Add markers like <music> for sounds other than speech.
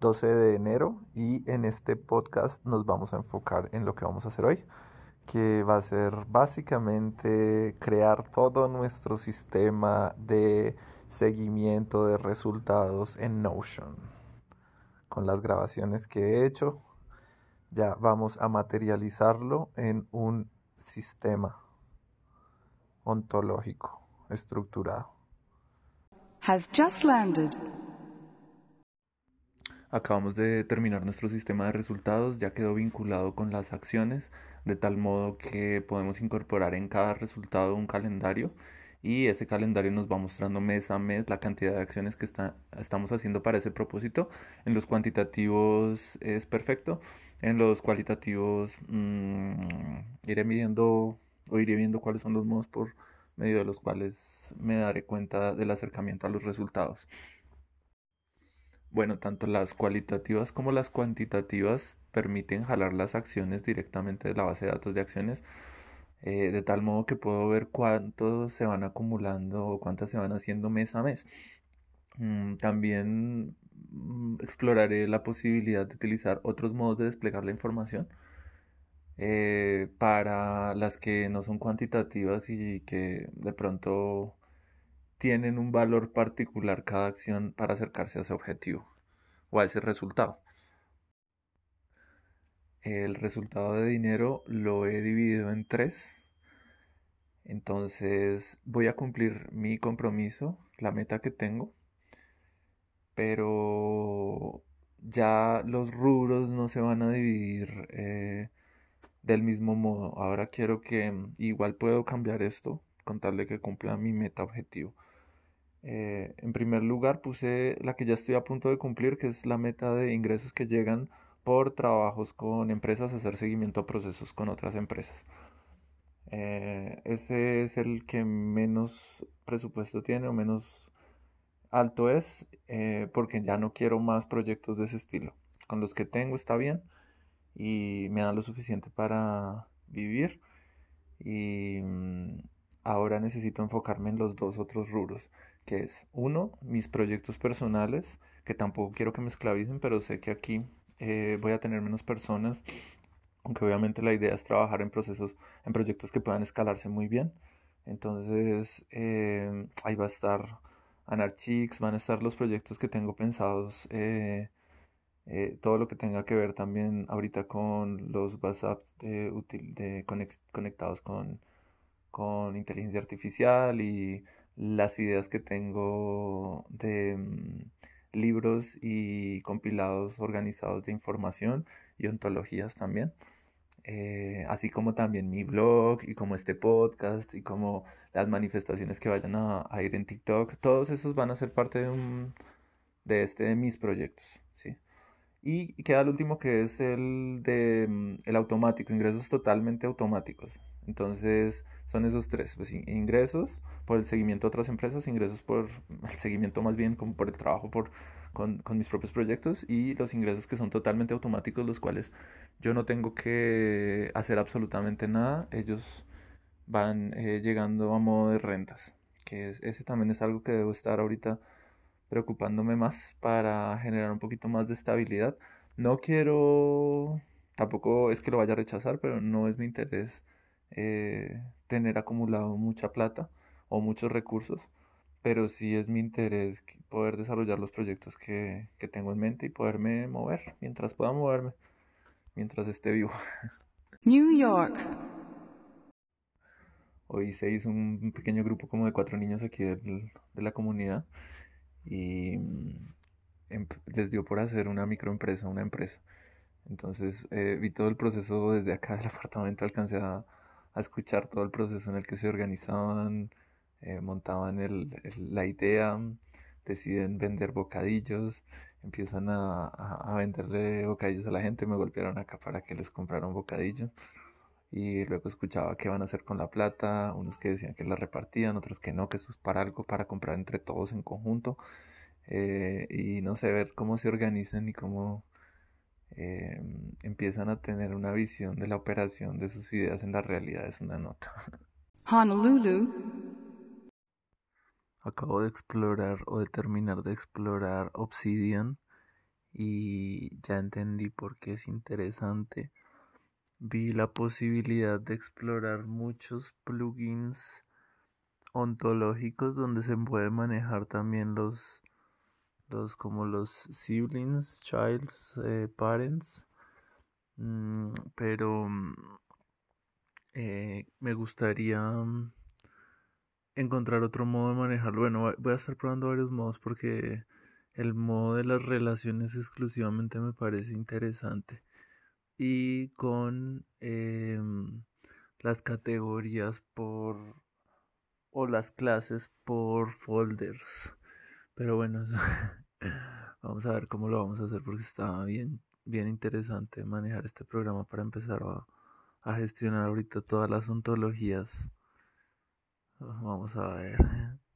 12 de enero y en este podcast nos vamos a enfocar en lo que vamos a hacer hoy, que va a ser básicamente crear todo nuestro sistema de seguimiento de resultados en Notion. Con las grabaciones que he hecho, ya vamos a materializarlo en un sistema ontológico estructurado. Has just landed. Acabamos de terminar nuestro sistema de resultados, ya quedó vinculado con las acciones, de tal modo que podemos incorporar en cada resultado un calendario y ese calendario nos va mostrando mes a mes la cantidad de acciones que está, estamos haciendo para ese propósito. En los cuantitativos es perfecto, en los cualitativos mmm, iré midiendo o iré viendo cuáles son los modos por medio de los cuales me daré cuenta del acercamiento a los resultados. Bueno, tanto las cualitativas como las cuantitativas permiten jalar las acciones directamente de la base de datos de acciones, eh, de tal modo que puedo ver cuántos se van acumulando o cuántas se van haciendo mes a mes. Mm, también mm, exploraré la posibilidad de utilizar otros modos de desplegar la información eh, para las que no son cuantitativas y que de pronto tienen un valor particular cada acción para acercarse a ese objetivo o a ese resultado. El resultado de dinero lo he dividido en tres. Entonces voy a cumplir mi compromiso, la meta que tengo, pero ya los rubros no se van a dividir eh, del mismo modo. Ahora quiero que igual puedo cambiar esto con tal de que cumpla mi meta objetivo. Eh, en primer lugar puse la que ya estoy a punto de cumplir, que es la meta de ingresos que llegan por trabajos con empresas, hacer seguimiento a procesos con otras empresas. Eh, ese es el que menos presupuesto tiene o menos alto es, eh, porque ya no quiero más proyectos de ese estilo. Con los que tengo está bien y me da lo suficiente para vivir. Y mm, ahora necesito enfocarme en los dos otros rubros que es uno, mis proyectos personales, que tampoco quiero que me esclavicen, pero sé que aquí eh, voy a tener menos personas, aunque obviamente la idea es trabajar en procesos, en proyectos que puedan escalarse muy bien. Entonces eh, ahí va a estar Anarchix, van a estar los proyectos que tengo pensados, eh, todo lo que tenga que ver también ahorita con los WhatsApp de, de conectados con, con inteligencia artificial y las ideas que tengo de mm, libros y compilados organizados de información y ontologías también. Eh, así como también mi blog y como este podcast y como las manifestaciones que vayan a, ir en TikTok, todos esos van a ser parte de, un, de este de mis proyectos, ¿sí? Y queda el último que es el de mm, el automático, ingresos totalmente automáticos. Entonces son esos tres, pues ingresos por el seguimiento a otras empresas, ingresos por <laughs> el seguimiento más bien como por el trabajo por, con, con, mis propios proyectos y los ingresos que son totalmente automáticos, los cuales yo no tengo que hacer absolutamente nada, ellos van eh, llegando a modo de rentas, que es, ese también es algo que debo estar ahorita preocupándome más para generar un poquito más de estabilidad. No quiero, tampoco es que lo vaya a rechazar, pero no es mi interés eh, tener acumulado mucha plata o muchos recursos, pero sí es mi interés poder desarrollar los proyectos que, que tengo en mente y poderme mover mientras pueda moverme, mientras esté vivo. <laughs> New York. Hoy se hizo un pequeño grupo como de cuatro niños aquí de la comunidad y mm, em, les dio por hacer una microempresa, una empresa. Entonces eh, vi todo el proceso desde acá del <laughs> apartamento, alcancé a, escuchar todo el proceso en el que se organizaban, eh, montaban el, la idea, deciden vender bocadillos, empiezan a, a, venderle bocadillos a la gente, me golpearon acá para que les comprara un bocadillo y luego escuchaba qué van a hacer con la plata, unos que decían que la repartían, otros que no, que eso es para algo, para comprar entre todos en conjunto, eh, y no sé, ver cómo se organizan y cómo eh, empiezan a tener una visión de la operación de sus ideas en la realidad es una nota. <laughs> Honolulu. Acabo de explorar o de terminar de explorar Obsidian y ya entendí por qué es interesante. Vi la posibilidad de explorar muchos plugins ontológicos donde se puede manejar también los los como los siblings, childs, eh, parents, mm, pero eh, me gustaría mm, encontrar otro modo de manejarlo. Bueno, voy a estar probando varios modos porque el modo de las relaciones exclusivamente me parece interesante. Y con em, las categorías por o las clases por folders. Pero bueno, <laughs> vamos a ver cómo lo vamos a hacer porque está bien, bien interesante manejar este programa para empezar a, a gestionar ahorita todas las ontologías. Vamos a ver.